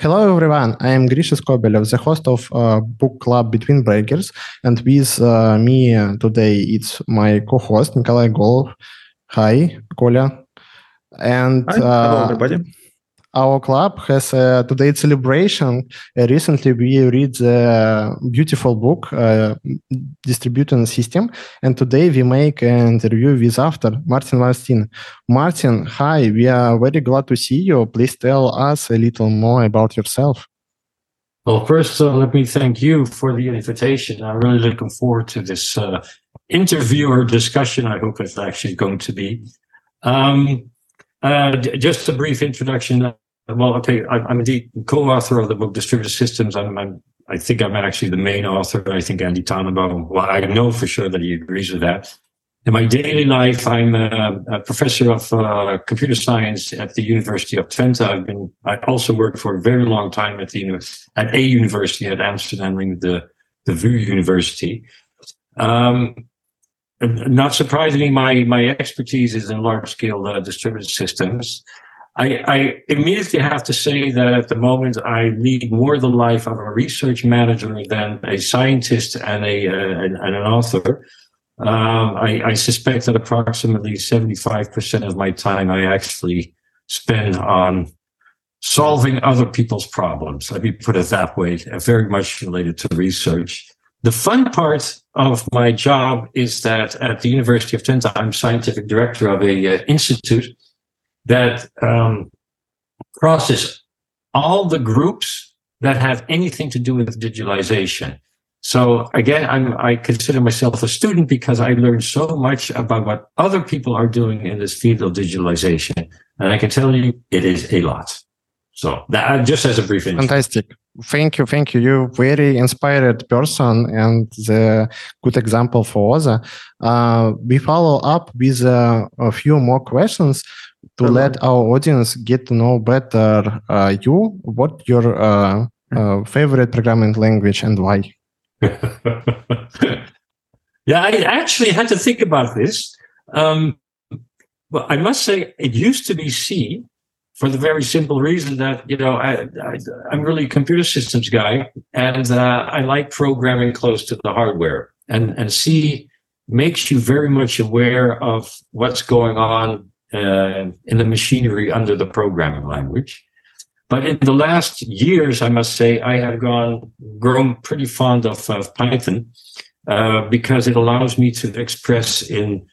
Hello, everyone. I am Grisha Skobelev, the host of uh, book club Between Brackets, and with uh, me today it's my co-host Nikolai Golov. Hi, Коля. And Hi. Hello, everybody our club has a today celebration. Uh, recently, we read the beautiful book uh, Distributed System, and today we make an interview with author Martin van Steen. Martin, hi, we are very glad to see you. Please tell us a little more about yourself. Well, first, uh, let me thank you for the invitation. I'm really looking forward to this uh, interview or discussion. I hope it's actually going to be. Um, uh, just a brief introduction. Well, okay, I, am indeed co-author of the book Distributed Systems. I'm, I'm, i think I'm actually the main author. I think Andy Tanenbaum, well, I know for sure that he agrees with that. In my daily life, I'm a, a professor of uh, computer science at the University of Twente. I've been, I also worked for a very long time at the at a university at Amsterdam, the the VU University. Um, not surprisingly, my my expertise is in large scale uh, distributed systems. I, I, immediately have to say that at the moment I lead more the life of a research manager than a scientist and a uh, and, and, an author. Um, I, I, suspect that approximately seventy five percent of my time I actually spend on solving other people's problems. Let me put it that way. Very much related to research. The fun part of my job is that at the University of Twente, I'm scientific director of a uh, institute that um, crosses all the groups that have anything to do with digitalization. So again, I'm, I consider myself a student because I learned so much about what other people are doing in this field of digitalization. And I can tell you it is a lot. So that uh, just as a brief introduction. Fantastic. Thank you. Thank you. You're very inspired person and the good example for others. Uh, we follow up with uh, a few more questions to uh-huh. let our audience get to know better uh, you, what your uh, uh, favorite programming language and why. yeah, I actually had to think about this. Um, well, I must say it used to be C for the very simple reason that you know I, am really a computer systems guy and uh, I like programming close to the hardware and and C makes you very much aware of what's going on uh, in the machinery under the programming language. But in the last years, I must say, I have gone grown pretty fond of, of Python uh, because it allows me to express in,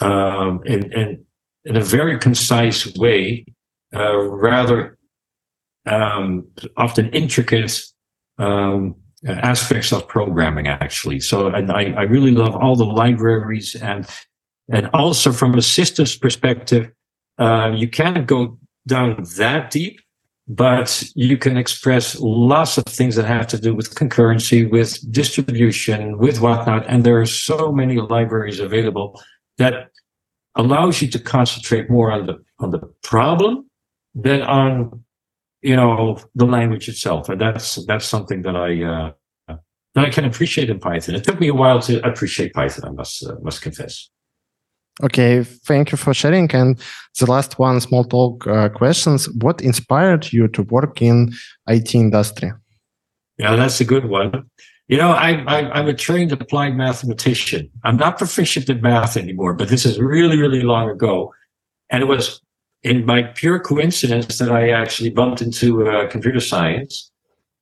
um, in, in in a very concise way, uh, rather um, often intricate um, aspects of programming. Actually, so and I, I really love all the libraries and and also from a systems perspective, uh, you can't go down that deep, but you can express lots of things that have to do with concurrency, with distribution, with whatnot. And there are so many libraries available that allows you to concentrate more on the on the problem than on you know the language itself. And that's that's something that I uh, that I can appreciate in Python. It took me a while to appreciate Python. I must uh, must confess. Okay, thank you for sharing. And the last one, small talk uh, questions. What inspired you to work in IT industry? Yeah, that's a good one. You know, I, I, am a trained applied mathematician. I'm not proficient in math anymore, but this is really, really long ago. And it was in my pure coincidence that I actually bumped into uh, computer science.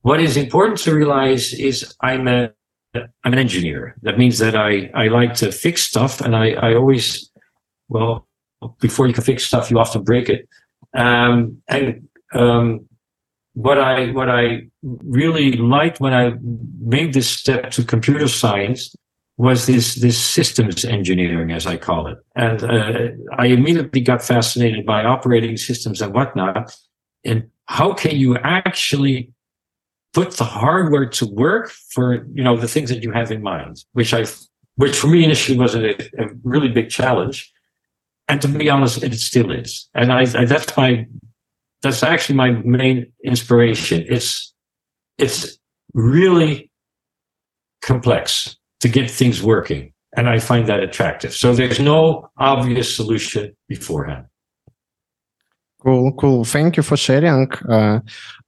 What is important to realize is I'm a I'm an engineer. That means that I, I like to fix stuff and I, I always, well, before you can fix stuff, you often break it. Um, and, um, what I, what I really liked when I made this step to computer science was this, this systems engineering, as I call it. And, uh, I immediately got fascinated by operating systems and whatnot. And how can you actually put the hardware to work for you know the things that you have in mind which i which for me initially was a, a really big challenge. And to be honest it still is. And I, I, that's my that's actually my main inspiration. It's it's really complex to get things working. And i find that attractive. So there's no obvious solution beforehand Cool, cool. Thank you for sharing. Uh,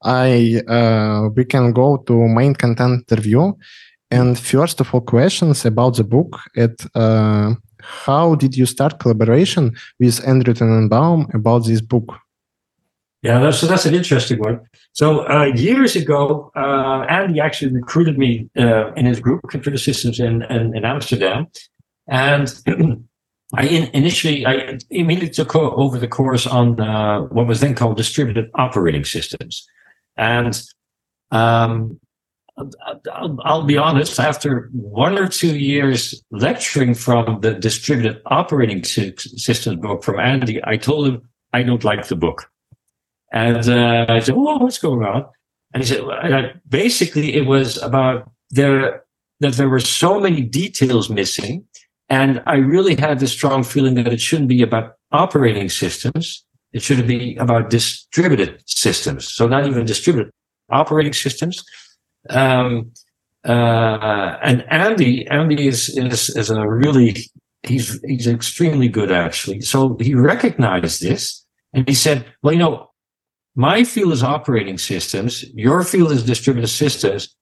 I uh, we can go to main content interview, and first of all, questions about the book. At uh, how did you start collaboration with Andrew Tanenbaum about this book? Yeah, that's that's an interesting one. So uh, years ago, uh, Andy actually recruited me uh, in his group, Computer Systems in in, in Amsterdam, and I in, initially I immediately took over the course on uh, what was then called distributed operating systems, and um, I'll, I'll, be honest. After one or two years lecturing from the distributed operating systems book from Andy, I told him I don't like the book. And uh, I said, "Oh, what's going on?" And he said, well, "Basically, it was about there that there were so many details missing, and I really had the strong feeling that it shouldn't be about operating systems; it should be about distributed systems. So not even distributed operating systems." Um, uh, and Andy, Andy is, is is a really he's he's extremely good actually. So he recognized this and he said, "Well, you know, my field is operating systems. Your field is distributed systems.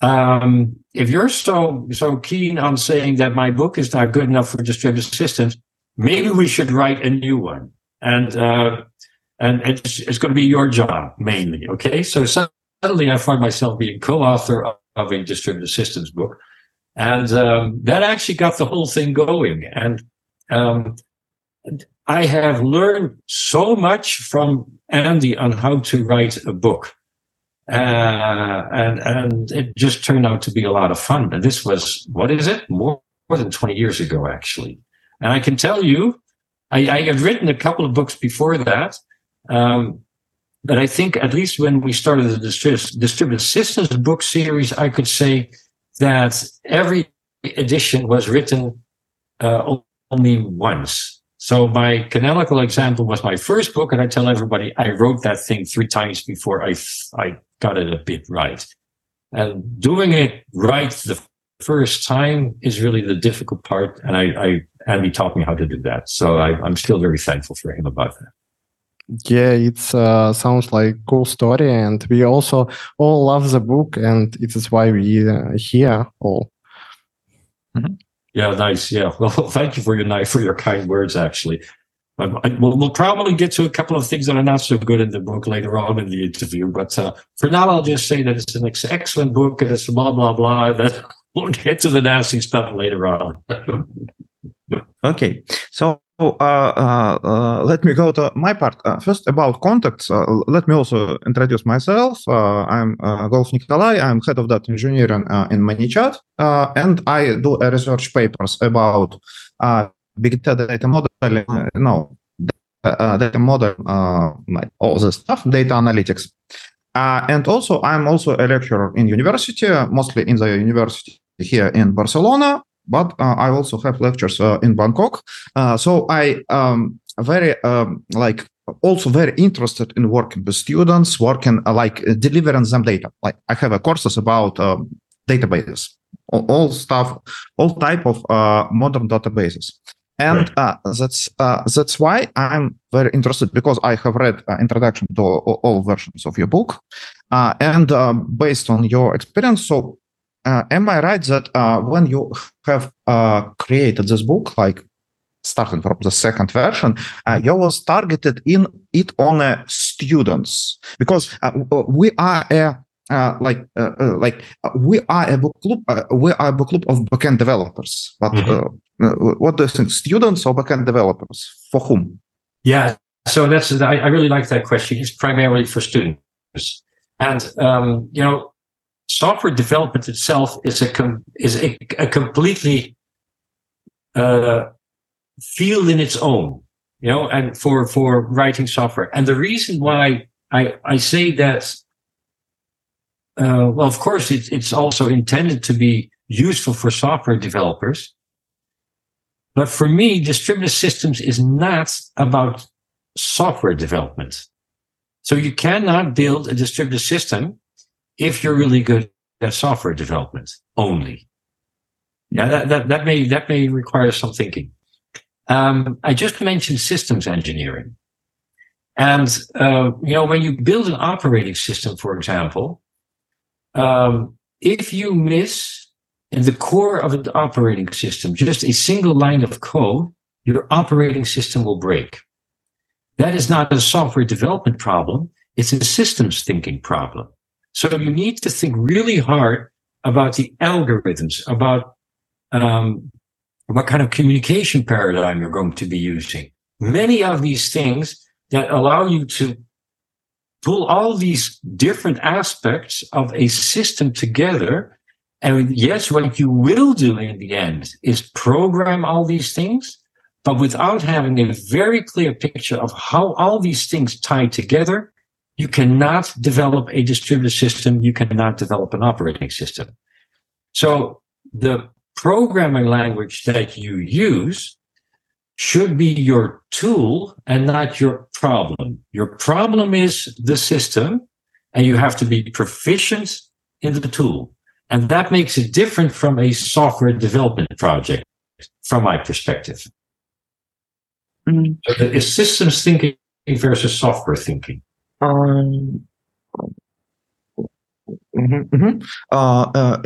Um, if you're so so keen on saying that my book is not good enough for distributed systems, maybe we should write a new one. And uh, and it's, it's going to be your job mainly. Okay, so suddenly I find myself being co-author of, a distributed systems book, and um, that actually got the whole thing going. And um, I have learned so much from Andy on how to write a book. Uh, and and it just turned out to be a lot of fun. And this was what is it? More, more than twenty years ago, actually. And I can tell you, I, I had written a couple of books before that. Um, but I think at least when we started the distributed systems book series, I could say that every edition was written uh, only once. So my canonical example was my first book, and I tell everybody I wrote that thing three times before I I got it a bit right. And doing it right the first time is really the difficult part, and I, I Andy taught me how to do that. So I, am still very thankful for him about that. Yeah, it uh, sounds like cool story, and we also all love the book, and it is why we uh, here all. Mm-hmm. Yeah, nice. Yeah. Well, thank you for your for your kind words. Actually, I, we'll, we'll, probably get to a couple of things that are not so good in the book later on in the interview. But uh, for now, I'll just say that it's an ex- excellent book and it's blah blah blah. That we'll get to the nasty stuff later on. okay, so uh, uh, uh, let me go to my part. Uh, first, about contacts, uh, let me also introduce myself. Uh, I'm Golov Nikolai. I'm head of data engineering in ManyChat, and I do research papers about big data modeling, no, data model, all the stuff, data analytics. and also, I'm also a lecturer in university, mostly in the university here in Barcelona but uh, I also have lectures uh, in Bangkok. Uh, so I um, very um, like also very interested in working with students, working like delivering them data. Like I have a courses about um, databases, all, all, stuff, all type of modern databases and uh, that's uh, that's why I'm very interested because I have read uh, introduction to all, all, versions of your book, and based on your experience, so uh, am I right that uh, when you have uh, created this book, like starting from the second version, uh, you was targeted in it on uh, students because uh, we are a like like we are a book club we are a book club of backend developers. But mm-hmm. what do you think, students or backend developers? For whom? Yeah, so that's I, I really like that question. It's primarily for students, and um, you know software development itself is a com- is a, a completely uh, field in its own, you know, and for for writing software. And the reason why I I say that, uh, well, of course, it's it's also intended to be useful for software developers. But for me, distributed systems is not about software development. So you cannot build a distributed system if you're really good at software development only. Yeah, that, that, that may that may require some thinking. Um, I just mentioned systems engineering, And, uh, you know, when you build an operating system, for example, um, if you miss in the core of an operating system just a single line of code, your operating system will break. That is not a software development problem. It's a systems thinking problem. So you need to think really hard about the algorithms, about um, what kind of communication paradigm you're going to be using. Many of these things that allow you to pull all these different aspects of a system together. And yes, what you will do in the end is program all these things, but without having a very clear picture of how all these things tie together, you cannot develop a distributed system. You cannot develop an operating system. So the programming language that you use should be your tool and not your problem. Your problem is the system and you have to be proficient in the tool. And that makes it different from a software development project from my perspective. Mm. So it's systems thinking versus software thinking. Um, mm-hmm, mm-hmm. Uh, uh,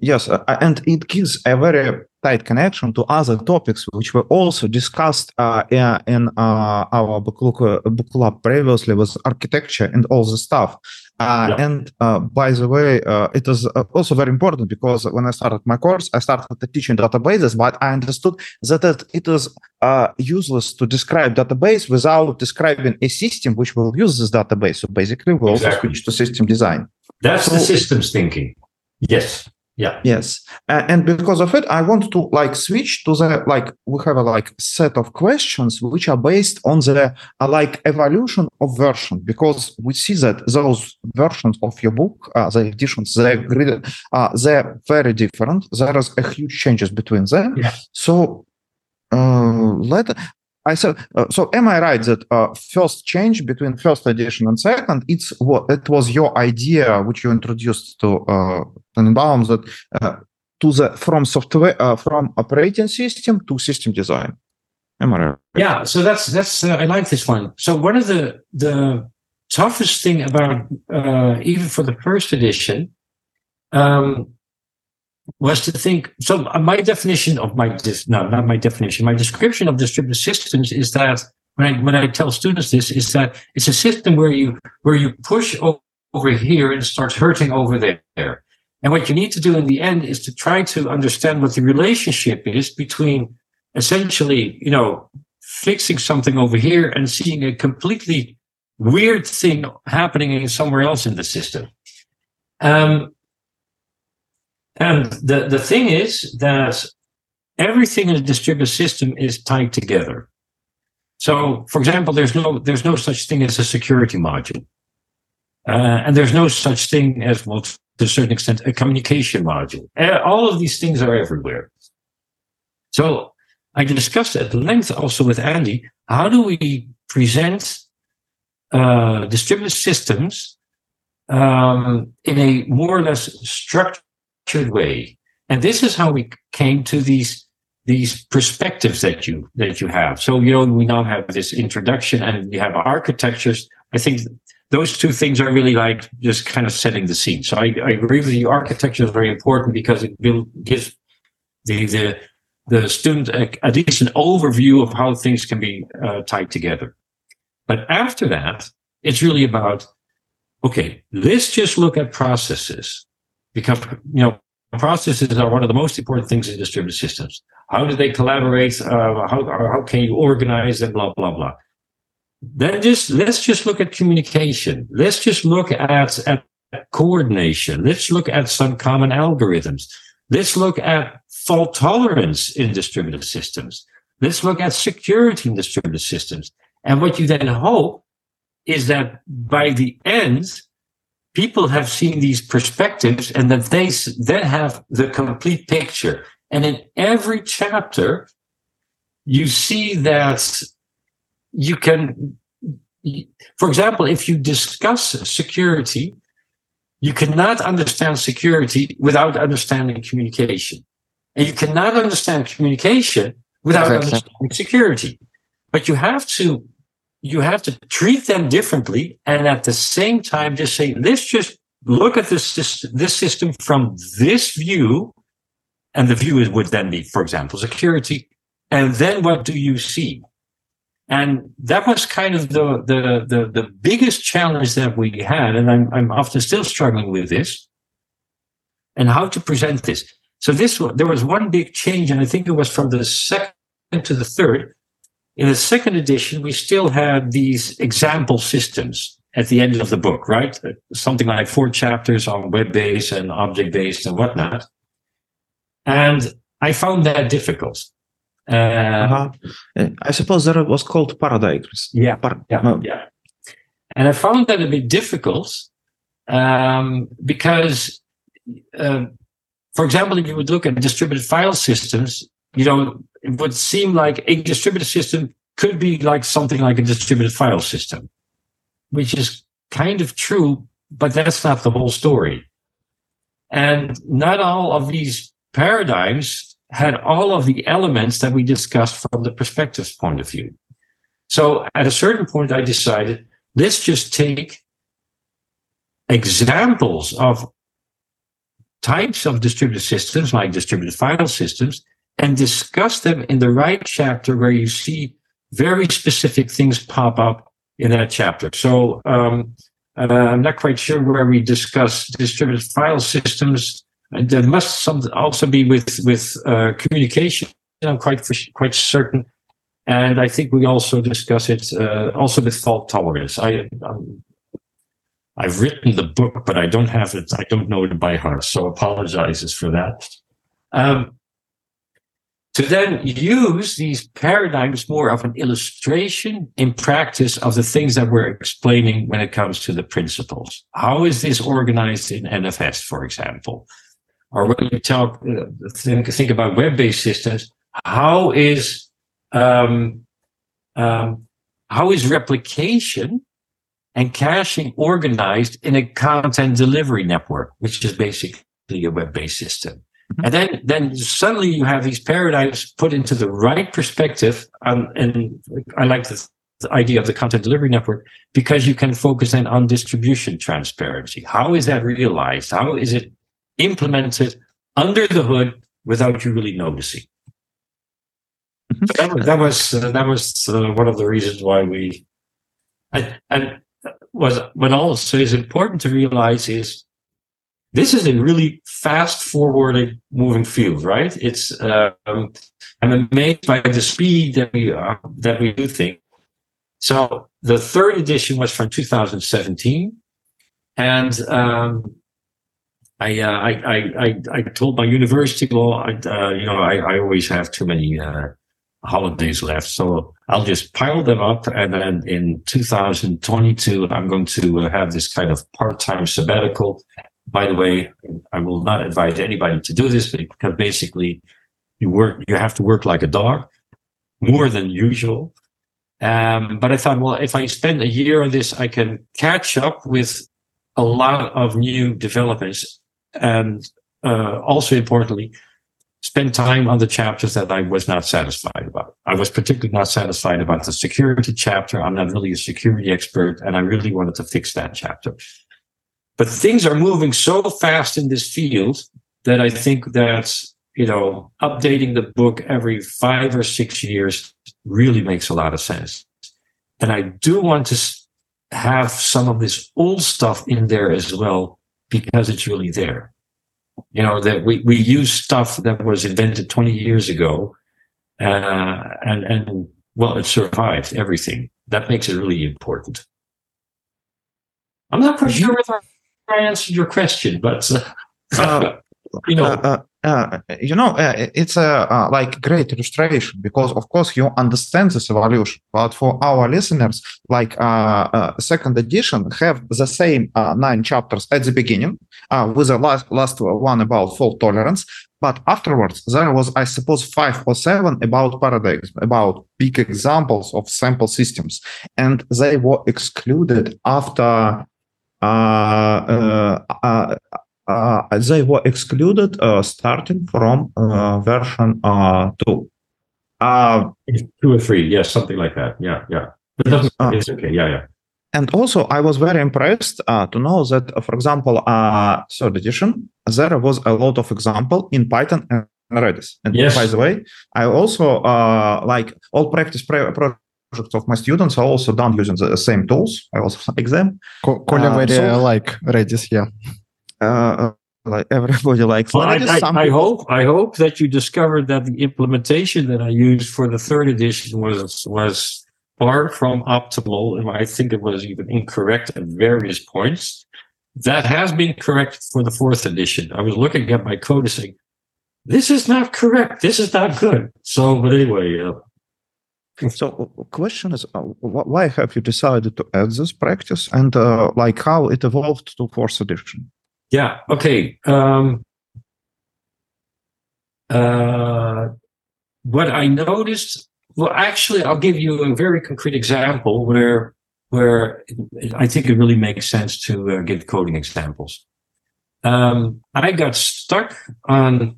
yes, uh, and it gives a very tight connection to other topics which were also discussed uh, in uh, our book, book club previously with architecture and all the stuff. Uh, yeah. And uh, by the way, uh, it is uh, also very important because when I started my course, I started teaching databases, but I understood that it, is uh, useless to describe database without describing a system which will use this database. So basically, we exactly. also switch to system design. That's so, the systems thinking. Yes. Yeah. Yes. Uh, and because of it, I want to like switch to the like we have a like set of questions which are based on the uh, like evolution of version because we see that those versions of your book, uh, the editions, they're uh, they're very different. There is a huge changes between them. Yeah. So uh, let I said, uh, so am I right that uh, first change between first edition and second, it's what it was your idea which you introduced to uh, that uh, to the from software uh, from operating system to system design. Am I right? Yeah, so that's that's uh, I like this one. So one of the the toughest thing about uh, even for the first edition um, was to think. So uh, my definition of my no, not my definition. My description of distributed systems is that when I when I tell students this is that it's a system where you where you push over here and it starts hurting over there. And what you need to do in the end is to try to understand what the relationship is between essentially, you know, fixing something over here and seeing a completely weird thing happening somewhere else in the system. Um, and the, the thing is that everything in a distributed system is tied together. So, for example, there's no there's no such thing as a security module, uh, and there's no such thing as well to a certain extent a communication module. Uh, all of these things are everywhere. So, I discussed at length also with Andy how do we present uh, distributed systems um, in a more or less structured structured way. And this is how we came to these these perspectives that you that you have. So you know we now have this introduction and we have architectures. I think those two things are really like just kind of setting the scene. So I, I agree with you. Architecture is very important because it will gives the the the student a, a decent overview of how things can be uh, tied together. But after that, it's really about okay. Let's just look at processes because you know processes are one of the most important things in distributed systems. How do they collaborate? Uh, how how can you organize and blah blah blah. Then just let's just look at communication. Let's just look at at coordination. Let's look at some common algorithms. Let's look at fault tolerance in distributed systems. Let's look at security in distributed systems. And what you then hope is that by the end, people have seen these perspectives and that they then have the complete picture. And in every chapter, you see that you can, for example, if you discuss security, you cannot understand security without understanding communication. And you cannot understand communication without exactly. understanding security. But you have to you have to treat them differently and at the same time just say let's just look at this this system from this view and the view would then be for example security and then what do you see? And that was kind of the the the, the biggest challenge that we had and I'm, I'm often still struggling with this and how to present this. So this there was one big change and i think it was from the second to the third in the second edition, we still had these example systems at the end of the book, right? Something like four chapters on web based and object based and whatnot. And I found that difficult. Uh, uh-huh. I suppose that was called paradigms. Yeah, Par- yeah, yeah. And I found that a bit difficult um, because, uh, for example, if you would look at distributed file systems, you know, it would seem like a distributed system could be like something like a distributed file system, which is kind of true, but that's not the whole story. And not all of these paradigms had all of the elements that we discussed from the perspectives point of view. So at a certain point, I decided let's just take examples of types of distributed systems like distributed file systems and discuss them in the right chapter where you see very specific things pop up in that chapter. So um, uh, I'm not quite sure where we discuss distributed file systems. There must some, also be with with uh, communication. I'm quite quite certain, and I think we also discuss it uh, also with fault tolerance. I um, I've written the book, but I don't have it. I don't know it by heart, so apologizes for that. Um, to then use these paradigms more of an illustration in practice of the things that we're explaining when it comes to the principles. How is this organized in NFS, for example? Or when you talk, uh, think, think about web-based systems, how is um, um, how is replication and caching organized in a content delivery network, which is basically a web-based system? And then, then suddenly you have these paradigms put into the right perspective. Um, and I like the, the idea of the content delivery network because you can focus then on distribution transparency. How is that realized? How is it implemented under the hood without you really noticing? that, that, was uh, that was uh, one of the reasons why we and, and was what also is important to realize is this is a really fast forwarding moving field, right? It's um, I'm amazed by the speed that we are that we do things. So the third edition was from 2017, and um, I, uh, I, I I I told my university, well, I, uh, you know, I, I always have too many uh, holidays left, so I'll just pile them up, and then in 2022, I'm going to uh, have this kind of part-time sabbatical by the way, I will not advise anybody to do this because basically you work, you have to work like a dog more than usual. Um, but I thought, well, if I spend a year on this, I can catch up with a lot of new developments and uh, also importantly, spend time on the chapters that I was not satisfied about. I was particularly not satisfied about the security chapter. I'm not really a security expert and I really wanted to fix that chapter. But things are moving so fast in this field that I think that, you know, updating the book every five or six years really makes a lot of sense. And I do want to have some of this old stuff in there as well because it's really there. You know, that we, we use stuff that was invented 20 years ago, uh, and, and well, it survived everything. That makes it really important. I'm not quite sure if I answered your question, but uh, uh, you know. Uh, uh, you know, uh, it's a uh, like great illustration because, of course, you understand this evolution. But for our listeners, like second edition, have the same nine chapters at the beginning, with the last last one about fault tolerance. But afterwards, there was, I suppose, five or seven about paradigms, about big examples of sample systems, and they were excluded after uh, uh, uh, they were excluded starting from version two. two or three, yes, something like that. Yeah, yeah. It's okay. Yeah, yeah. And also, I was very impressed uh, to know that, uh, for example, uh, third edition, there was a lot of example in Python and Redis. And Yes. by the way, I also uh, like all practice pre- projects of my students are also done using the same tools. I also like them. Co- Коля Uh, very so- like Redis, yeah. Uh, like everybody likes Well, I, Redis. I, Some I people- hope I hope that you discovered that the implementation that I used for the third edition was was far from optimal, and I think it was even incorrect at various points. That has been corrected for the fourth edition. I was looking at my code and saying, "This is not correct. This is not good." So, but anyway, uh, so uh, question is, uh, why have you decided to add this practice and uh, like how it evolved to fourth edition? Yeah. Okay. Um, uh, what I noticed, well, actually, I'll give you a very concrete example where where I think it really makes sense to uh, give coding examples. Um, I got stuck on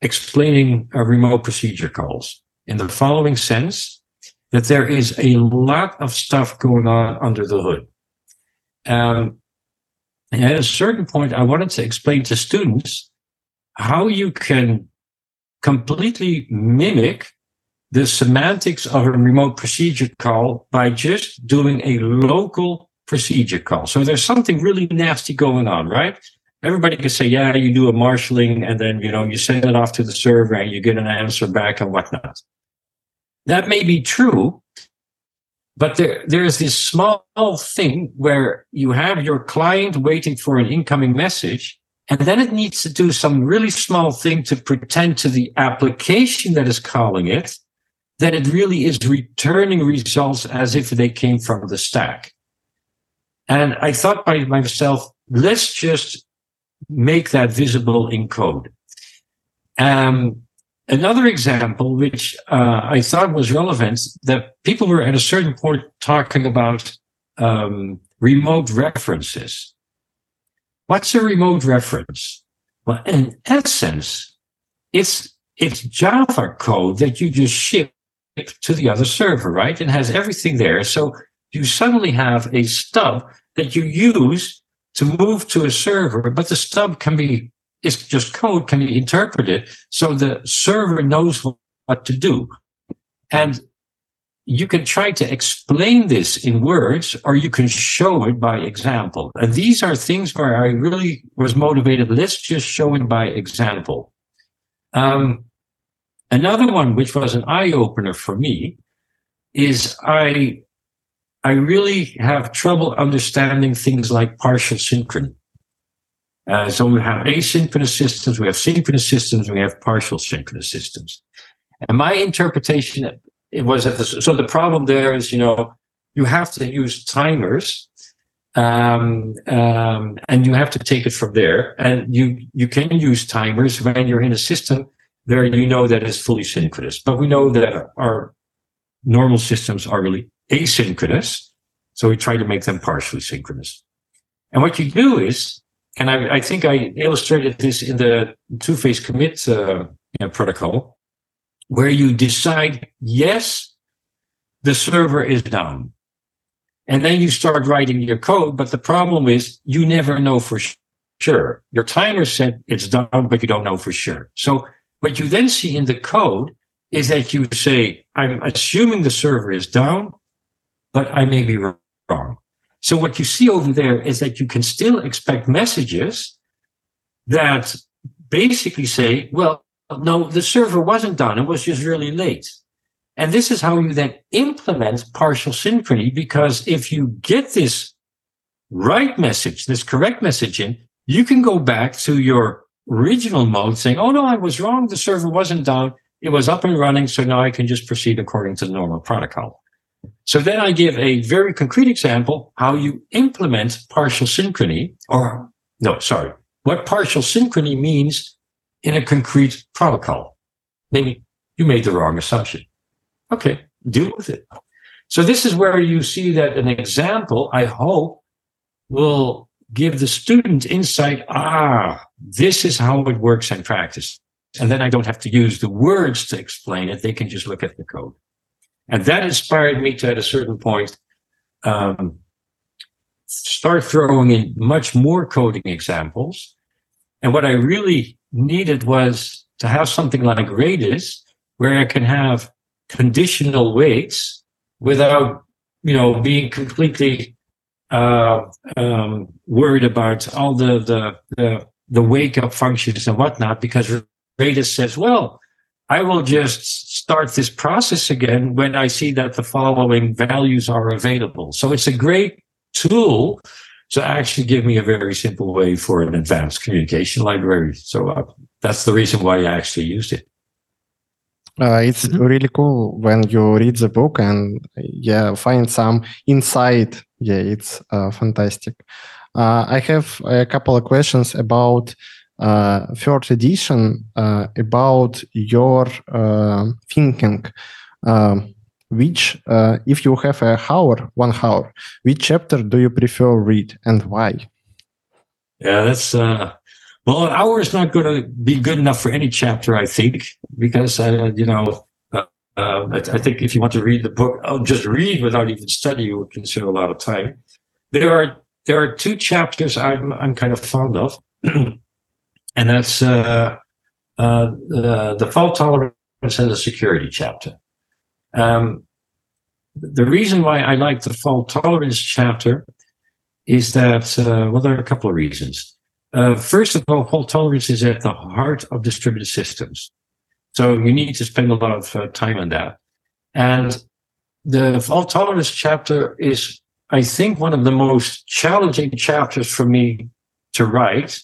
explaining uh, remote procedure calls in the following sense that there is a lot of stuff going on under the hood. Um, at a certain point, I wanted to explain to students how you can completely mimic the semantics of a remote procedure call by just doing a local procedure call. So there's something really nasty going on, right? Everybody can say, yeah, you do a marshaling and then, you know, you send it off to the server and you get an answer back and whatnot. That may be true, but there, there's this small thing where you have your client waiting for an incoming message, and then it needs to do some really small thing to pretend to the application that is calling it that it really is returning results as if they came from the stack. And I thought by myself, let's just make that visible in code. Um, another example, which uh, I thought was relevant, that people were at a certain point talking about um, remote references. What's a remote reference? Well, in essence, it's it's Java code that you just ship to the other server, right? And has everything there. So you suddenly have a stub that you use to move to a server, but the stub can be it's just code can you interpret it so the server knows what to do. And you can try to explain this in words or you can show it by example. And these are things where I really was motivated. Let's just show it by example. Um, another one, which was an eye opener for me, is I, I really have trouble understanding things like partial synchrony. Uh, so we have asynchronous systems, we have synchronous systems, we have partial synchronous systems. And my interpretation it was that the, so the problem there is, you know, you have to use timers, um, um, and you have to take it from there. And you you can use timers when you're in a system where you know that it's fully synchronous. But we know that our normal systems are really asynchronous, so we try to make them partially synchronous. And what you do is and I, I, think I illustrated this in the two-phase commit uh, protocol, where you decide, yes, the server is down. And then you start writing your code, but the problem is you never know for sure. Your timer said it's down, but you don't know for sure. So what you then see in the code is that you say, I'm assuming the server is down, but I may be wrong. So what you see over there is that you can still expect messages that basically say, well, no, the server wasn't done. It was just really late. And this is how you then implement partial synchrony, because if you get this right message, this correct message in, you can go back to your original mode saying, oh no, I was wrong. The server wasn't down. It was up and running. So now I can just proceed according to the normal protocol. So then I give a very concrete example how you implement partial synchrony or no, sorry, what partial synchrony means in a concrete protocol. Maybe you made the wrong assumption. Okay, deal with it. So this is where you see that an example, I hope, will give the student insight. Ah, this is how it works in practice. And then I don't have to use the words to explain it. They can just look at the code. And that inspired me to, at a certain point, um, start throwing in much more coding examples. And what I really needed was to have something like Redis, where I can have conditional waits without, you know, being completely uh, um, worried about all the, the, the, the wake up functions and whatnot, because Redis says, well, I will just start this process again when I see that the following values are available. So it's a great tool to actually give me a very simple way for an advanced communication library. So uh, that's the reason why I actually used it. Uh, it's mm-hmm. really cool when you read the book and yeah, find some insight. Yeah, it's uh, fantastic. Uh, I have a couple of questions about third edition, uh, about your uh, thinking. Um, which, uh, if you have a hour, one hour, which chapter do you prefer read and why? Yeah, that's uh, well, an hour is not going to be good enough for any chapter, I think, because uh, you know, uh, uh, I, I, think if you want to read the book, I'll just read without even study, you would consume a lot of time. There are there are two chapters I'm I'm kind of fond of, and that's uh, uh, the, the fault tolerance and the security chapter. Um, the reason why I like the fault tolerance chapter is that, uh, well, there are a couple of reasons. Uh, first of all, fault tolerance is at the heart of distributed systems. So you need to spend a lot of uh, time on that. And the fault tolerance chapter is, I think, one of the most challenging chapters for me to write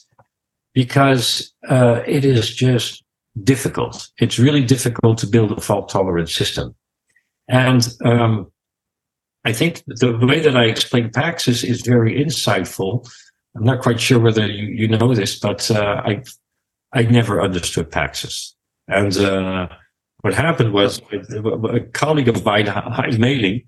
because uh, it is just difficult. It's really difficult to build a fault tolerant system. And um, I think the way that I explain Paxos is very insightful. I'm not quite sure whether you, you know this, but uh, I I never understood Paxos. And uh, what happened was a colleague of mine, Hein Meling,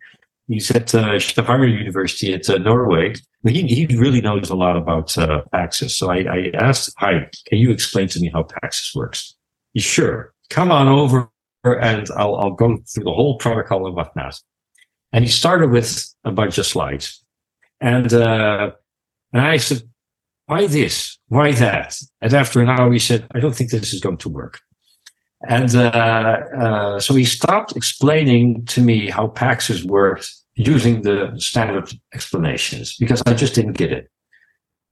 he's at uh, Stavanger University at uh, Norway. He, he really knows a lot about uh, Paxos. So I, I asked, Hi, can you explain to me how Paxos works? He's sure. Come on over and I'll, I'll go through the whole protocol and whatnot. And he started with a bunch of slides. And, uh, and I said, why this? Why that? And after an hour, he said, I don't think this is going to work. And uh, uh, so he stopped explaining to me how Paxos worked using the standard explanations because I just didn't get it.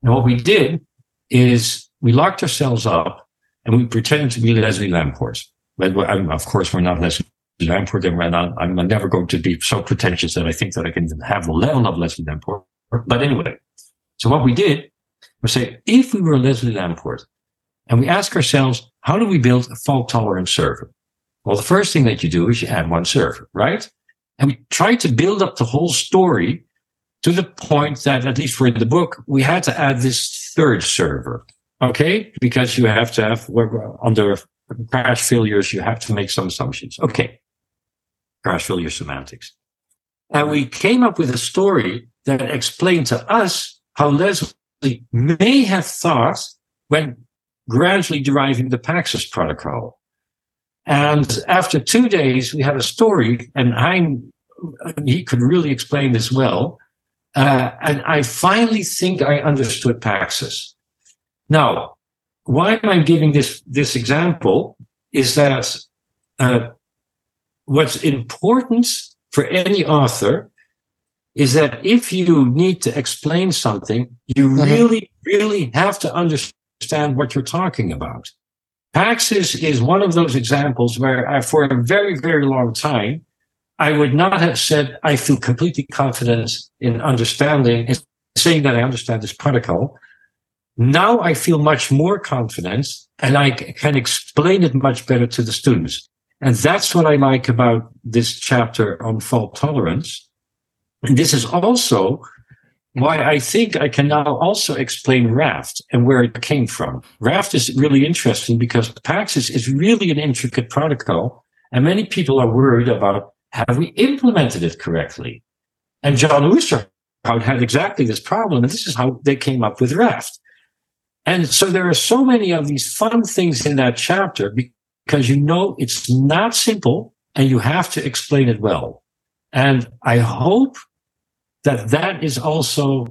And what we did is we locked ourselves up and we pretended to be Leslie Lamport. But of course, we're not Leslie Lamport, I'm never going to be so pretentious that I think that I can even have the level of Leslie Lamport. But anyway, so what we did was say, if we were Leslie Lamport, and we ask ourselves, how do we build a fault tolerant server? Well, the first thing that you do is you add one server, right? And we tried to build up the whole story to the point that, at least for the book, we had to add this third server. Okay. Because you have to have under crash failures, you have to make some assumptions. Okay. Crash failure semantics. And we came up with a story that explained to us how Leslie may have thought when gradually deriving the Paxos protocol. And after two days, we had a story, and I'm, he could really explain this well. Uh, and I finally think I understood Paxos. Now, why am I giving this this example? Is that uh, what's important for any author is that if you need to explain something, you mm-hmm. really, really have to understand what you're talking about. Paxos is one of those examples where I, for a very, very long time, I would not have said I feel completely confident in understanding, in saying that I understand this protocol now I feel much more confident and I can explain it much better to the students. And that's what I like about this chapter on fault tolerance. And this is also why I think I can now also explain Raft and where it came from. Raft is really interesting because Paxos is really an intricate protocol and many people are worried about have we implemented it correctly? And John Ousterhout had exactly this problem. And this is how they came up with Raft. And so there are so many of these fun things in that chapter because you know it's not simple and you have to explain it well. And I hope that that is also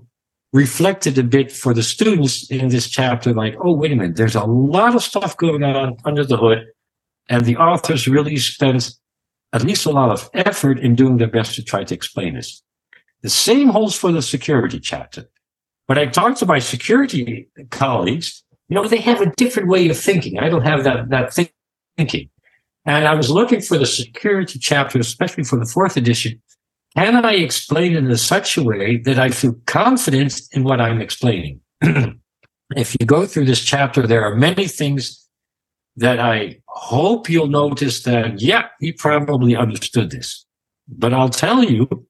reflected a bit for the students in this chapter like, oh, wait a minute, there's a lot of stuff going on under the hood. And the authors really spent at least a lot of effort in doing their best to try to explain this. The same holds for the security chapter. When I talk to my security colleagues, you know, they have a different way of thinking. I don't have that, that thinking. And I was looking for the security chapter, especially for the fourth edition, can I explain it in such a way that I feel confident in what I'm explaining? if you go through this chapter, there are many things that I hope you'll notice that, yeah, he probably understood this. But I'll tell you,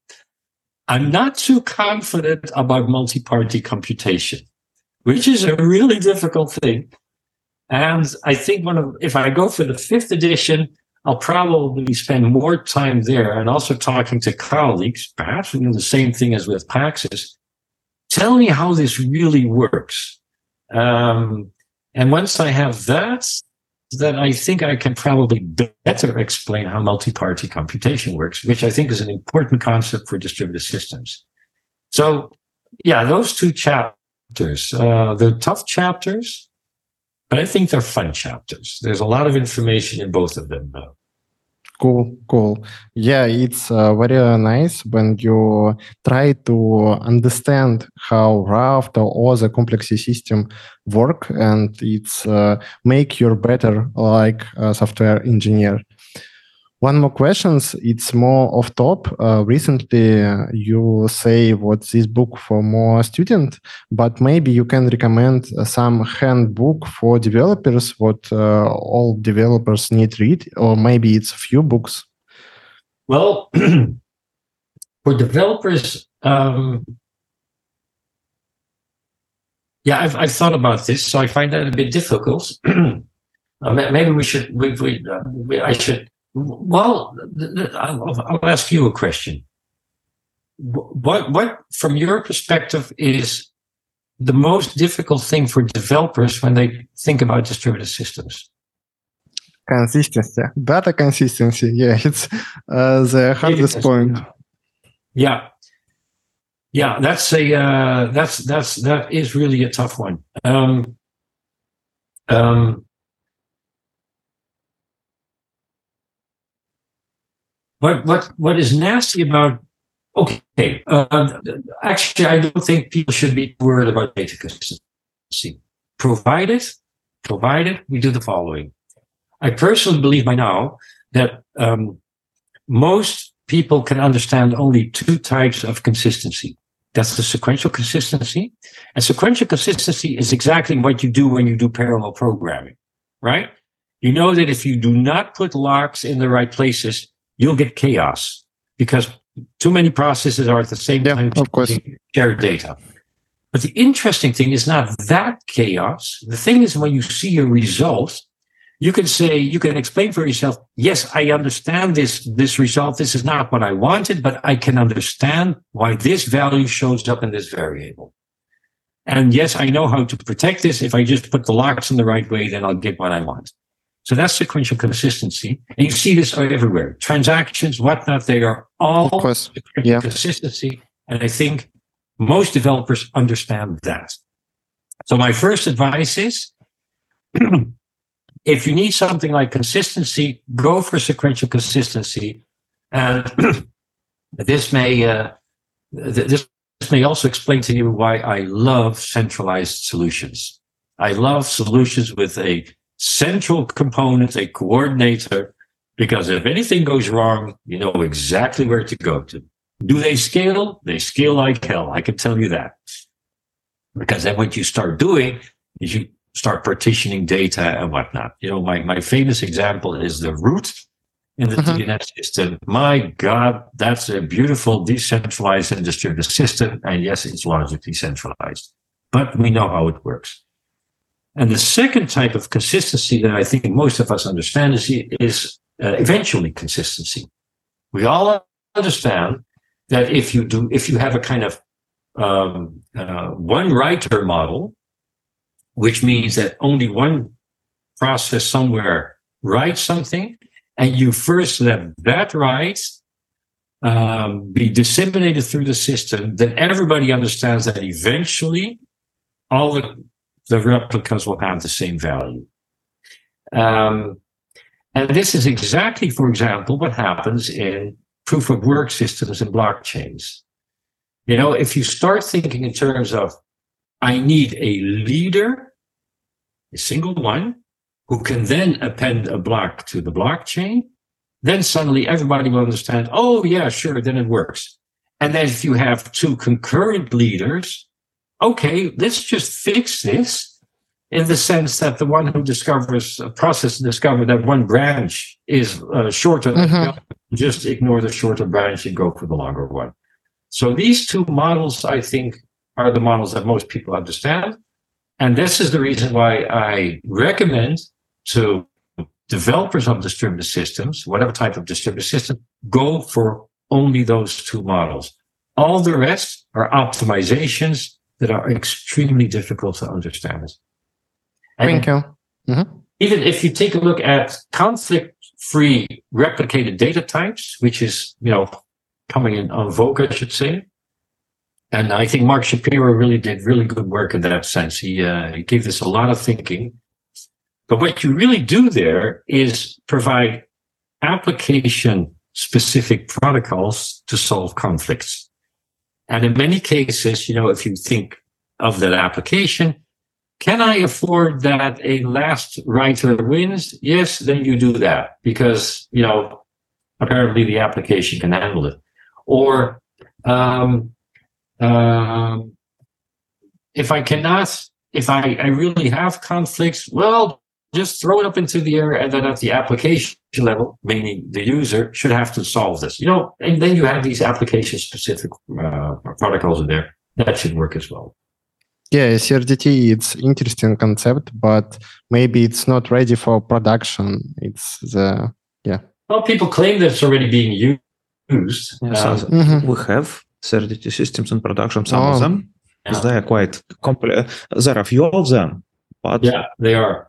I'm not too confident about multi-party computation, which is a really difficult thing. And I think one of, if I go for the fifth edition, I'll probably spend more time there and also talking to colleagues, perhaps doing the same thing as with Paxos. Tell me how this really works. Um, and once I have that, then I think I can probably better explain how multi-party computation works, which I think is an important concept for distributed systems. So, yeah, those two chapters, uh, they're tough chapters, but I think they're fun chapters. There's a lot of information in both of them, though. Cool, cool. Yeah, it's uh, very nice when you try to understand how Raft or other complex system work, and it's uh, make you better like a software engineer. One more questions. It's more off top. Uh, recently, uh, you say what this book for more student, but maybe you can recommend some handbook for developers. What uh, all developers need read, or maybe it's a few books. Well, for developers, um, yeah, I've, I've thought about this, so I find that a bit difficult. uh, maybe we should, we, we, uh, we I should well, I'll, ask you a question. What, what, from your perspective, is the most difficult thing for developers when they think about distributed systems? Consistency, data consistency. Yeah, it's uh, the hardest point. Yeah, yeah, that's a uh, that's that's that is really a tough one. Um, um, what what what is nasty about okay uh, actually i don't think people should be worried about data consistency. Provided provided we do the following. I personally believe by now that um, most people can understand only two types of consistency. That's the sequential consistency and sequential consistency is exactly what you do when you do parallel programming right? You know that if you do not put locks in the right places you'll get chaos because too many processes are at the same yeah, time of course. share data. But the interesting thing is not that chaos. The thing is when you see a result, you can say, you can explain for yourself, yes, I understand this, this result. This is not what I wanted, but I can understand why this value shows up in this variable. And yes, I know how to protect this. If I just put the locks in the right way, then I'll get what I want. So that's sequential consistency. And you see this everywhere. Transactions, whatnot, they are all yeah. consistency. And I think most developers understand that. So my first advice is if you need something like consistency, go for sequential consistency. And this may uh, this may also explain to you why I love centralized solutions. I love solutions with a central component, a coordinator, because if anything goes wrong, you know exactly where to go to. Do they scale? They scale like hell. I can tell you that. Because then what you start doing is you start partitioning data and whatnot. You know, my, my famous example is the root in the uh-huh. DNS system. My God, that's a beautiful decentralized and distributed system. And yes, it's largely decentralized, but we know how it works. And the second type of consistency that I think most of us understand is, is uh, eventually consistency. We all understand that if you do, if you have a kind of um, uh, one writer model, which means that only one process somewhere writes something, and you first let that write um, be disseminated through the system, then everybody understands that eventually all the, the replicas will have the same value. Um, and this is exactly, for example, what happens in proof of work systems and blockchains. You know, if you start thinking in terms of, I need a leader, a single one, who can then append a block to the blockchain, then suddenly everybody will understand, oh, yeah, sure, then it works. And then if you have two concurrent leaders, okay, let's just fix this in the sense that the one who discovers a process discovered that one branch is uh, shorter, mm-hmm. just ignore the shorter branch and go for the longer one. So these two models, I think, are the models that most people understand. And this is the reason why I recommend to developers of distributed systems, whatever type of distributed system, go for only those two models. All the rest are optimizations that are extremely difficult to understand. Thank you. Mm-hmm. Even if you take a look at conflict-free replicated data types, which is, you know, coming in on vogue, I should say. And I think Marc Shapiro really did really good work in that sense. He, uh, he gave this a lot of thinking but what you really do there is provide application specific protocols to solve conflicts. And in many cases, you know, if you think of that application, can I afford that a last writer wins? Yes, then you do that because, you know, apparently the application can handle it. Or, um, um, if I cannot, if I, I really have conflicts, well, just throw it up into the air and then at the application level, meaning the user should have to solve this, you know, and then you have these application specific uh, protocols in there that should work as well. Yeah, CRDT, it's interesting concept, but maybe it's not ready for production. It's the, yeah. Well, people claim that it's already being used. Yes, um, mm-hmm. We have CRDT systems in production, some oh. of them. Yeah. They are quite complex. There are a few of them, but yeah, they are.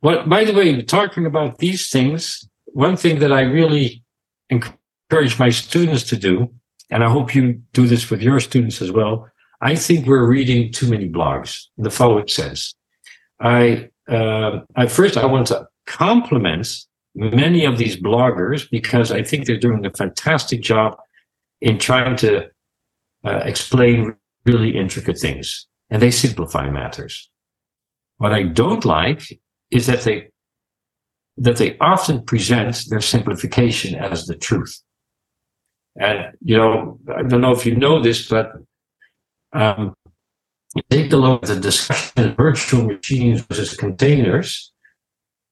Well, by the way, talking about these things, one thing that I really encourage my students to do, and I hope you do this with your students as well. I think we're reading too many blogs the following sense. I, uh, I first, I want to compliment many of these bloggers because I think they're doing a fantastic job in trying to uh, explain really intricate things and they simplify matters. What I don't like is that they that they often present their simplification as the truth. And you know, I don't know if you know this, but um, take a look at the discussion of virtual machines versus containers,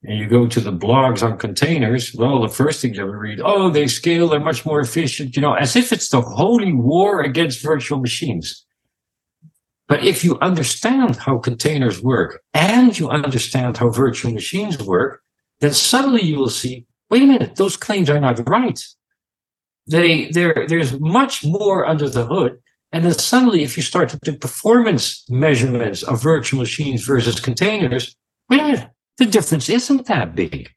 and you go to the blogs on containers. Well, the first thing you ever read, oh, they scale, they're much more efficient, you know, as if it's the holy war against virtual machines. But if you understand how containers work and you understand how virtual machines work, then suddenly you will see, wait a minute, those claims are not right. They, there's much more under the hood. And then suddenly, if you start to do performance measurements of virtual machines versus containers, wait a minute, the difference isn't that big.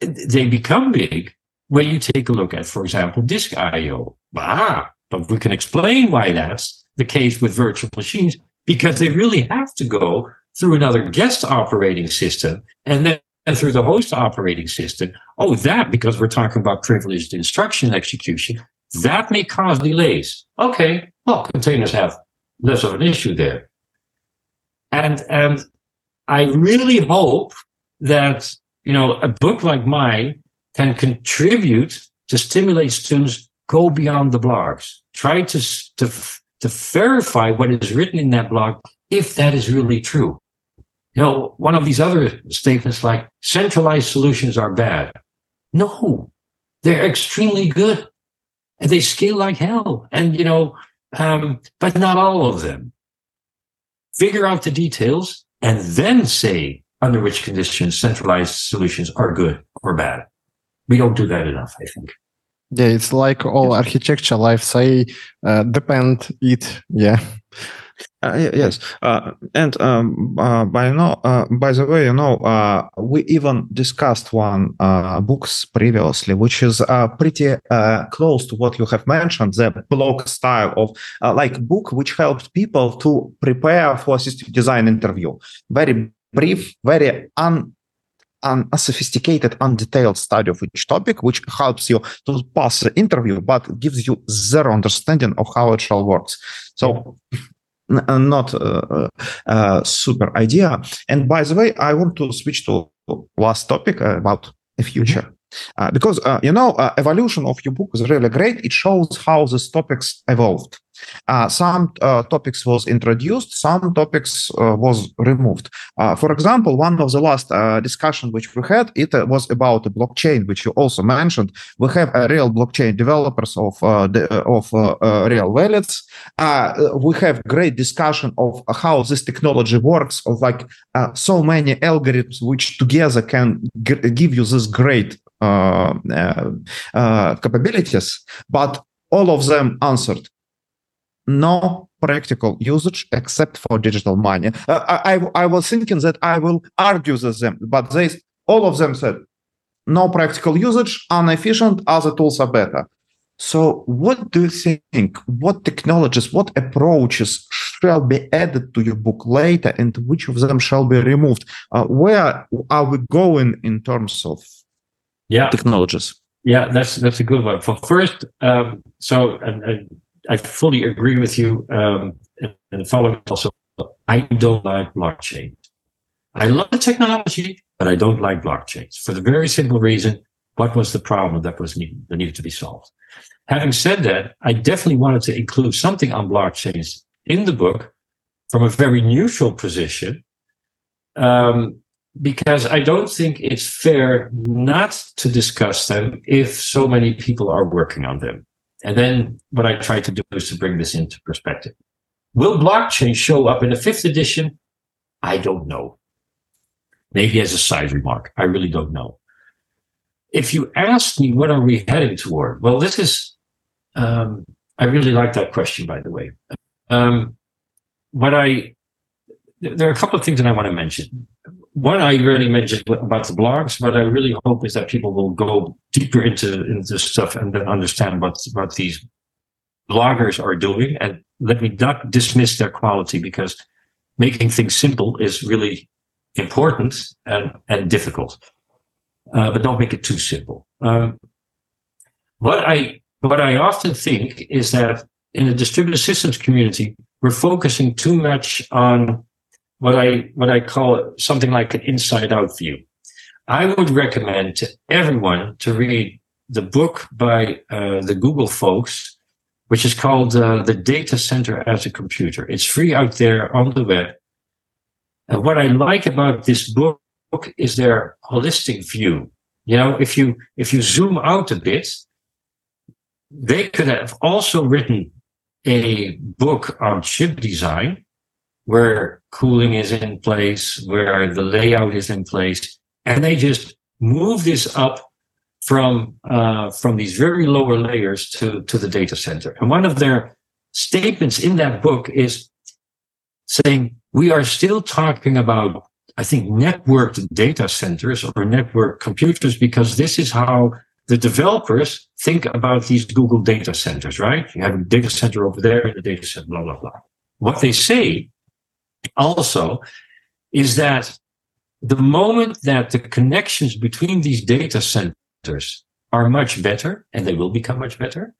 They become big when you take a look at, for example, disk IO. Ah, but we can explain why that's the case with virtual machines because they really have to go through another guest operating system and then through the host operating system. Oh, that because we're talking about privileged instruction execution, that may cause delays. Okay, well, containers have less of an issue there. And and I really hope that you know a book like mine can contribute to stimulate students go beyond the blogs, try to to to verify what is written in that blog if that is really true. You know, one of these other statements like centralized solutions are bad. No, they're extremely good and they scale like hell. And, you know, um, but not all of them. Figure out the details and then say under which conditions centralized solutions are good or bad. We don't do that enough, I think. Yeah, it's like all architecture life say uh, depend it. Yeah. Uh, yes, uh, and um, uh, by no, uh, by the way, you know, uh, we even discussed one uh, books previously, which is pretty close to what you have mentioned, the blog style of like book, which helps people to prepare for assistive design interview. Very brief, very un an unsophisticated, undetailed study of each topic, which helps you to pass the interview, but gives you zero understanding of how it shall works. So uh, not a, a, super idea. And by the way, I want to switch to last topic about the future. Mm-hmm. Uh, because uh, you know uh, evolution of your book is really great it shows how these topics evolved uh, some uh, topics was introduced, some topics uh, was removed. For example, one of the last discussion which we had, it was about the blockchain, which you also mentioned. We have a real blockchain developers of of real wallets. we have great discussion of how this technology works, of like so many algorithms which together can g- give you this great capabilities, but all of them answered no practical usage except for digital money. Uh, I, I was thinking that I will argue with them, but they all of them said no practical usage, inefficient, other tools are better. So, what do you think? What technologies, what approaches shall be added to your book later, and which of them shall be removed? Uh, where are we going in terms of yeah technologies? Yeah, that's that's a good one. For first, um, so and, and I fully agree with you. Um, and, following also, I don't like blockchain. I love the technology, but I don't like blockchains for the very simple reason: what was the problem that was needed, that needed to be solved? Having said that, I definitely wanted to include something on blockchains in the book from a very neutral position, um, because I don't think it's fair not to discuss them if so many people are working on them. And then what I try to do is to bring this into perspective. Will blockchain show up in the fifth edition? I don't know. Maybe as a side remark. I really don't know. If you ask me, what are we heading toward? Well, this is, um, I really like that question, by the way. Um, what I, there are a couple of things that I want to mention one I really mentioned about the blogs, but I really hope is that people will go deeper into into stuff and then understand what what these bloggers are doing. And let me not dismiss their quality because making things simple is really important and and difficult. Uh, but don't make it too simple. Um, what I what I often think is that in the distributed systems community, we're focusing too much on what I what I call something like an inside out view. I would recommend to everyone to read the book by uh, the Google folks, which is called uh, "The Data Center as a Computer." It's free out there on the web. And what I like about this book is their holistic view. You know, if you if you zoom out a bit, they could have also written a book on chip design where cooling is in place, where the layout is in place, and they just move this up from uh, from these very lower layers to to the data center. And one of their statements in that book is saying we are still talking about I think networked data centers or network computers because this is how the developers think about these Google data centers, right? You have a data center over there and a data center, blah, blah, blah. What they say also is that the moment that the connections between these data centers are much better, and they will become much better,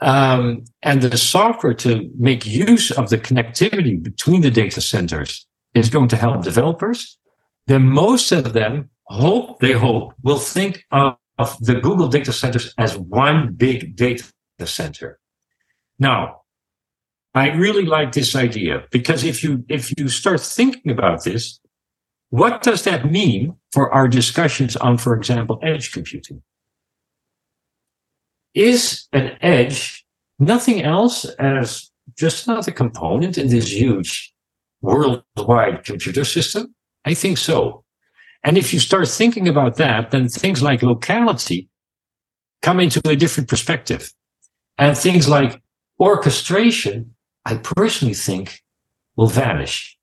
um, and the software to make use of the connectivity between the data centers is going to help developers, then most of them hope, they hope, will think of, of the Google data centers as one big data center. Now, I really like this idea because if you if you start thinking about this, what does that mean for our discussions on, for example, edge computing? Is an edge nothing else as just another component in this huge worldwide computer system? I think so. And if you start thinking about that, then things like locality come into a different perspective. And things like orchestration I personally think will vanish.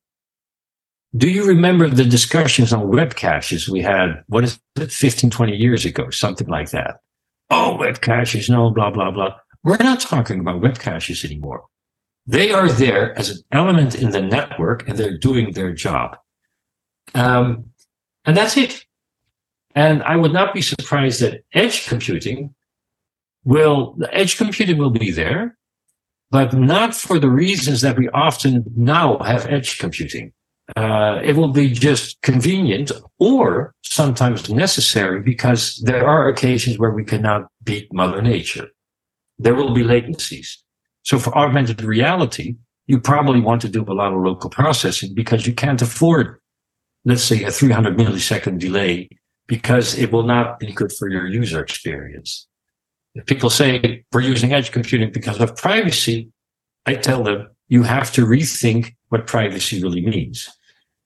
Do you remember the discussions on web caches we had, what is it, 15, 20 years ago, something like that? Oh, web caches, no, blah, blah, blah. We're not talking about web caches anymore. They are there as an element in the network and they're doing their job. Um, and that's it. And I would not be surprised that edge computing will, the edge computing will be there, but not for the reasons that we often now have edge computing. Uh, it will be just convenient or sometimes necessary because there are occasions where we cannot beat Mother Nature. There will be latencies. So for augmented reality, you probably want to do a lot of local processing because you can't afford, let's say, a 300 millisecond delay because it will not be good for your user experience. If people say we're using edge computing because of privacy, I tell them you have to rethink what privacy really means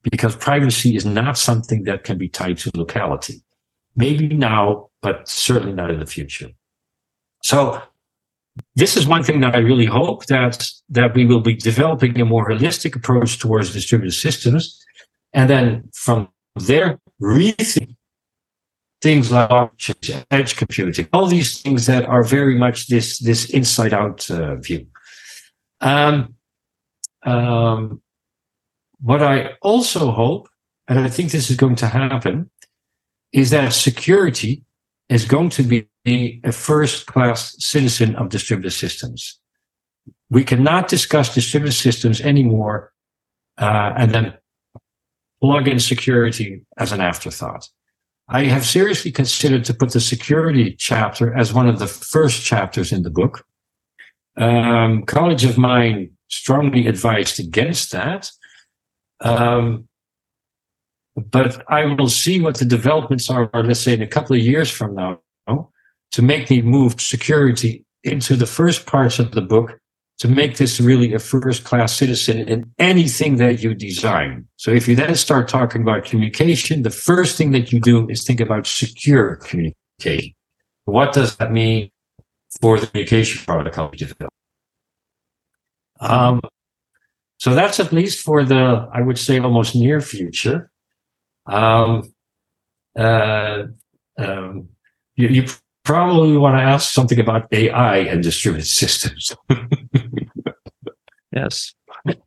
because privacy is not something that can be tied to locality. Maybe now, but certainly not in the future. So this is one thing that I really hope that that we will be developing a more holistic approach towards distributed systems, and then from there rethink things like edge computing, all these things that are very much this this inside out uh, view. Um, um, what I also hope, and I think this is going to happen, is that security is going to be a first class citizen of distributed systems. We cannot discuss distributed systems anymore uh, and then plug in security as an afterthought. I have seriously considered to put the security chapter as one of the first chapters in the book. Um, college of mine strongly advised against that. Um, but I will see what the developments are, let's say in a couple of years from now, to make me move security into the first parts of the book to make this really a first class citizen in anything that you design. So if you then start talking about communication, the first thing that you do is think about secure communication. What does that mean for the communication protocol you develop? Um, so that's at least for the, I would say, almost near future. Um, uh, um, you, you probably want to ask something about AI and distributed systems. yes.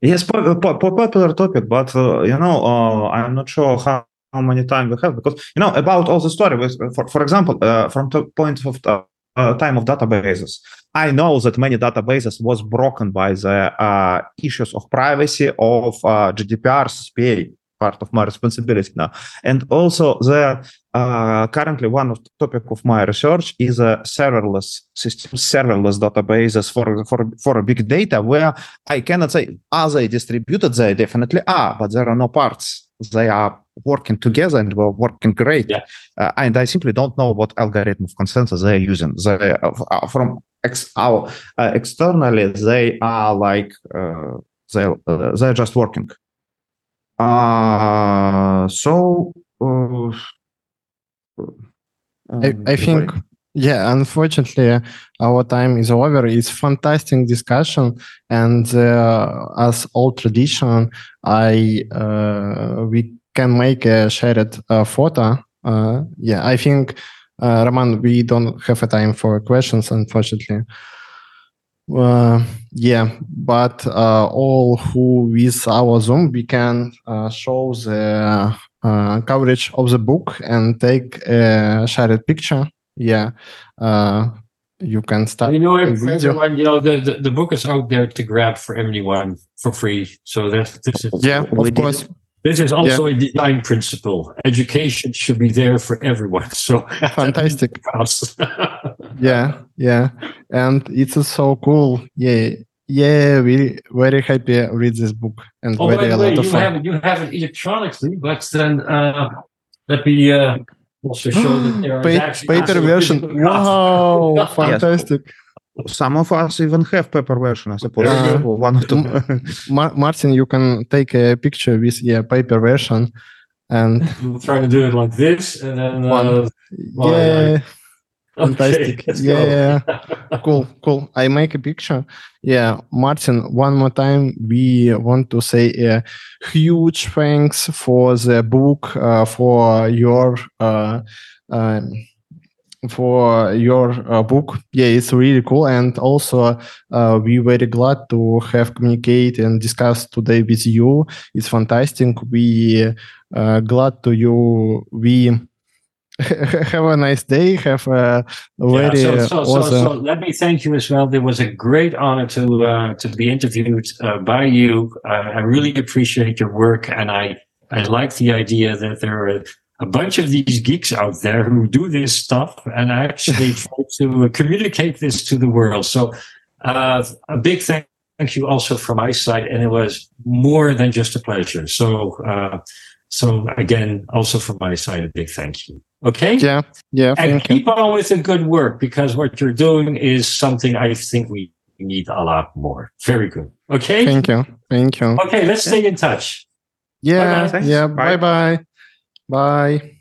Yes, popular topic, but uh, you know, uh, I'm not sure how, how many time we have because you know about all the story. With, for for example, uh, from the point of uh, uh, time of databases, I know that many databases was broken by the uh, issues of privacy of GDPR, CPA, part of my responsibility now. And also the uh, currently one of the topic of my research is a serverless system, serverless databases for, for, for big data where I cannot say, are they distributed? They definitely are, but there are no parts. They are working together and were working great. Yeah. Uh, and I simply don't know what algorithm of consensus they're using. They, uh, from ex- our, uh, externally, they are like, uh, they, uh, they're just working. Uh, so uh, I, I think yeah unfortunately our time is over. It's fantastic discussion. And uh, as old tradition i uh, we can make a shared uh, photo. Uh, yeah i think uh, roman we don't have a time for questions unfortunately. Uh, yeah, but uh, all who with our Zoom, we can uh, show the uh, coverage of the book and take a shared picture. Yeah, uh, you can start. You know, everyone, you know, the, the, the, book is out there to grab for everyone for free. So that's this is yeah, of course. This is also yeah. a design principle. Education should be there for everyone. So fantastic. yeah, yeah, and it's so cool. Yeah, yeah, we very happy read this book and oh, very a lot you of fun. Have it, you have it electronically, but then uh, let me uh, also show that there is paper version. Wow, fantastic. Some of us even have paper version, I suppose. Uh, one or two. Martin, you can take a picture with yeah paper version, and I'm trying to do it like this, and then uh, yeah. Fantastic. let's yeah, go. cool, cool. I make a picture. Yeah, Martin, one more time, we want to say a huge thanks for the book, uh, for your uh, um, for your uh, book. Yeah, it's really cool, and also uh, we very glad to have communicate and discuss today with you. It's fantastic. We uh, glad to you. We have a nice day. Have a very so, so, so, awesome. so let me thank you as well. It was a great honor to uh, to be interviewed uh, by you. Uh, I really appreciate your work, and I I like the idea that there are a bunch of these geeks out there who do this stuff and actually try to communicate this to the world. So uh, a big thank you also from my side, and it was more than just a pleasure. So uh, so again, also from my side, a big thank you. Okay. yeah, yeah. And Thank you. keep on with the good work because what you're doing is something I think we need a lot more. Very good. Okay. Thank you. Thank you. Okay. Let's stay in touch. Yeah, Bye-bye. yeah. Bye. Bye bye. Bye.